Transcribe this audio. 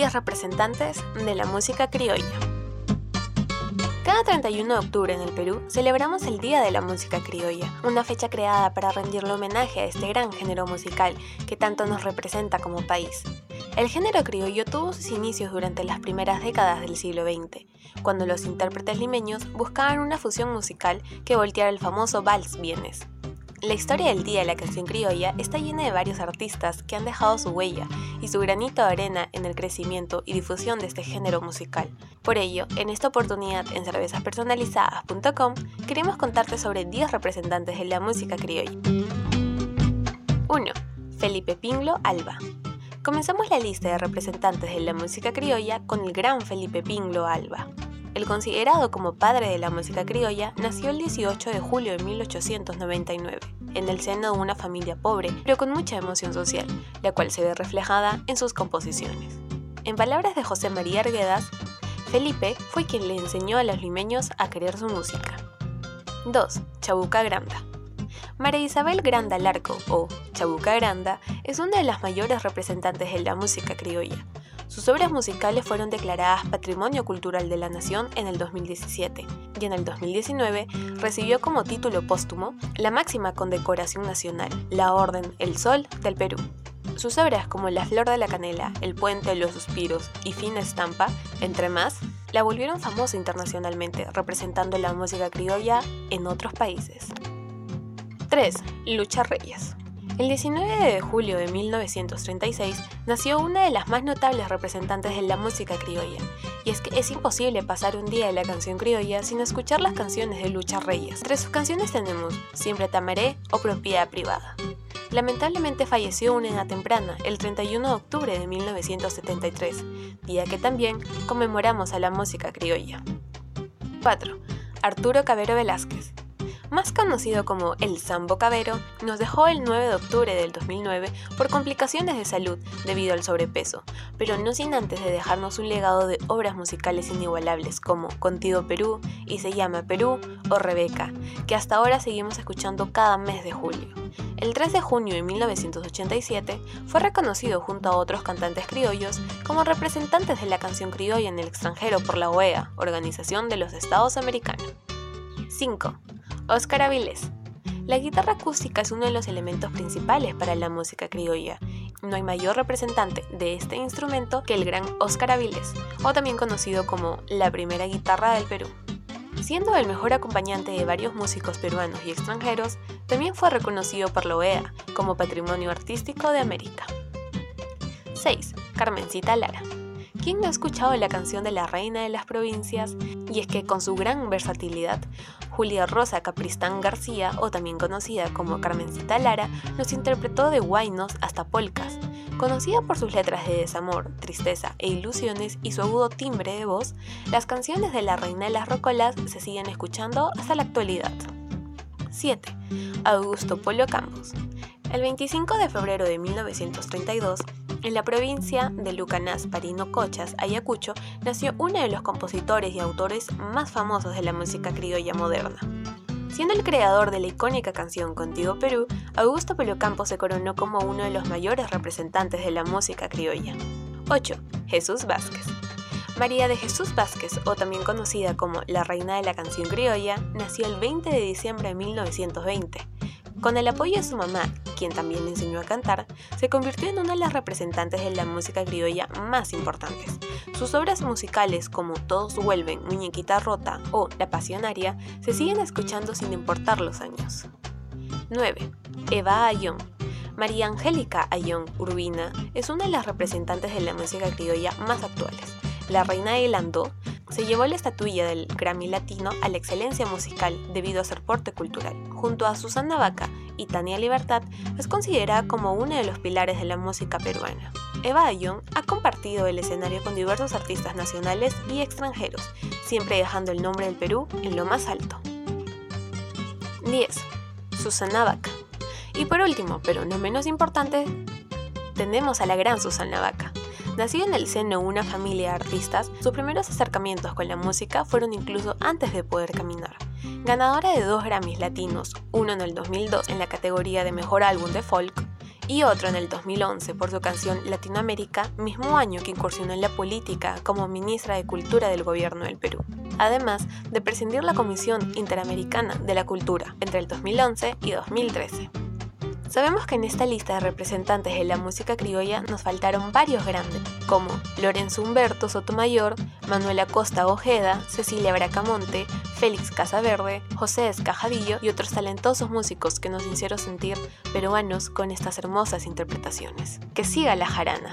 10 representantes de la música criolla. Cada 31 de octubre en el Perú celebramos el Día de la Música Criolla, una fecha creada para rendirle homenaje a este gran género musical que tanto nos representa como país. El género criollo tuvo sus inicios durante las primeras décadas del siglo XX, cuando los intérpretes limeños buscaban una fusión musical que volteara el famoso vals vienes. La historia del Día de la Canción Criolla está llena de varios artistas que han dejado su huella y su granito de arena en el crecimiento y difusión de este género musical. Por ello, en esta oportunidad en cervezaspersonalizadas.com queremos contarte sobre 10 representantes de la música criolla. 1. Felipe Pinglo Alba. Comenzamos la lista de representantes de la música criolla con el gran Felipe Pinglo Alba. El considerado como padre de la música criolla nació el 18 de julio de 1899, en el seno de una familia pobre, pero con mucha emoción social, la cual se ve reflejada en sus composiciones. En palabras de José María Arguedas, Felipe fue quien le enseñó a los limeños a querer su música. 2. Chabuca Granda. María Isabel Granda Larco, o Chabuca Granda, es una de las mayores representantes de la música criolla, sus obras musicales fueron declaradas Patrimonio Cultural de la Nación en el 2017 y en el 2019 recibió como título póstumo la máxima condecoración nacional, la Orden El Sol del Perú. Sus obras como La Flor de la Canela, El Puente de los Suspiros y Fina Estampa, entre más, la volvieron famosa internacionalmente, representando la música criolla en otros países. 3. Lucha Reyes. El 19 de julio de 1936 nació una de las más notables representantes de la música criolla, y es que es imposible pasar un día de la canción criolla sin escuchar las canciones de Lucha Reyes. Entre sus canciones tenemos Siempre Tamaré o Propiedad Privada. Lamentablemente falleció una edad temprana, el 31 de octubre de 1973, día que también conmemoramos a la música criolla. 4. Arturo Cabero Velázquez, más conocido como el Sambo Cabero, nos dejó el 9 de octubre del 2009 por complicaciones de salud debido al sobrepeso, pero no sin antes de dejarnos un legado de obras musicales inigualables como Contigo Perú y Se llama Perú o Rebeca, que hasta ahora seguimos escuchando cada mes de julio. El 3 de junio de 1987 fue reconocido junto a otros cantantes criollos como representantes de la canción criolla en el extranjero por la OEA, Organización de los Estados Americanos. 5. Óscar Avilés. La guitarra acústica es uno de los elementos principales para la música criolla. No hay mayor representante de este instrumento que el gran Óscar Avilés, o también conocido como la primera guitarra del Perú. Siendo el mejor acompañante de varios músicos peruanos y extranjeros, también fue reconocido por la OEA como Patrimonio Artístico de América. 6. Carmencita Lara. ¿Quién no ha escuchado la canción de la Reina de las Provincias? Y es que con su gran versatilidad, Julia Rosa Capristán García, o también conocida como Carmencita Lara, nos interpretó de guainos hasta polcas. Conocida por sus letras de desamor, tristeza e ilusiones y su agudo timbre de voz, las canciones de la Reina de las Rocolas se siguen escuchando hasta la actualidad. 7. Augusto Polo Campos. El 25 de febrero de 1932, en la provincia de Lucanás, Parinocochas, Ayacucho, nació uno de los compositores y autores más famosos de la música criolla moderna. Siendo el creador de la icónica canción Contigo Perú, Augusto Pelocampo se coronó como uno de los mayores representantes de la música criolla. 8. Jesús Vázquez. María de Jesús Vázquez, o también conocida como la reina de la canción criolla, nació el 20 de diciembre de 1920. Con el apoyo de su mamá, quien también le enseñó a cantar, se convirtió en una de las representantes de la música criolla más importantes. Sus obras musicales como Todos vuelven, Muñequita rota o La Pasionaria se siguen escuchando sin importar los años. 9. Eva Ayón. María Angélica Ayón Urbina es una de las representantes de la música criolla más actuales. La reina de Landó se llevó la estatuilla del Grammy Latino a la excelencia musical debido a su aporte cultural. Junto a Susana Vaca y Tania Libertad, es considerada como uno de los pilares de la música peruana. Eva Ayón ha compartido el escenario con diversos artistas nacionales y extranjeros, siempre dejando el nombre del Perú en lo más alto. 10. Susana Vaca. Y por último, pero no menos importante, tenemos a la gran Susana Vaca. Nacida en el seno de una familia de artistas, sus primeros acercamientos con la música fueron incluso antes de poder caminar. Ganadora de dos Grammys latinos, uno en el 2002 en la categoría de Mejor Álbum de Folk y otro en el 2011 por su canción Latinoamérica, mismo año que incursionó en la política como ministra de Cultura del gobierno del Perú, además de presidir la Comisión Interamericana de la Cultura entre el 2011 y 2013. Sabemos que en esta lista de representantes de la música criolla nos faltaron varios grandes, como Lorenzo Humberto Sotomayor, Manuel Acosta Ojeda, Cecilia Bracamonte, Félix Casaverde, José Escajadillo y otros talentosos músicos que nos hicieron sentir peruanos con estas hermosas interpretaciones. Que siga la jarana.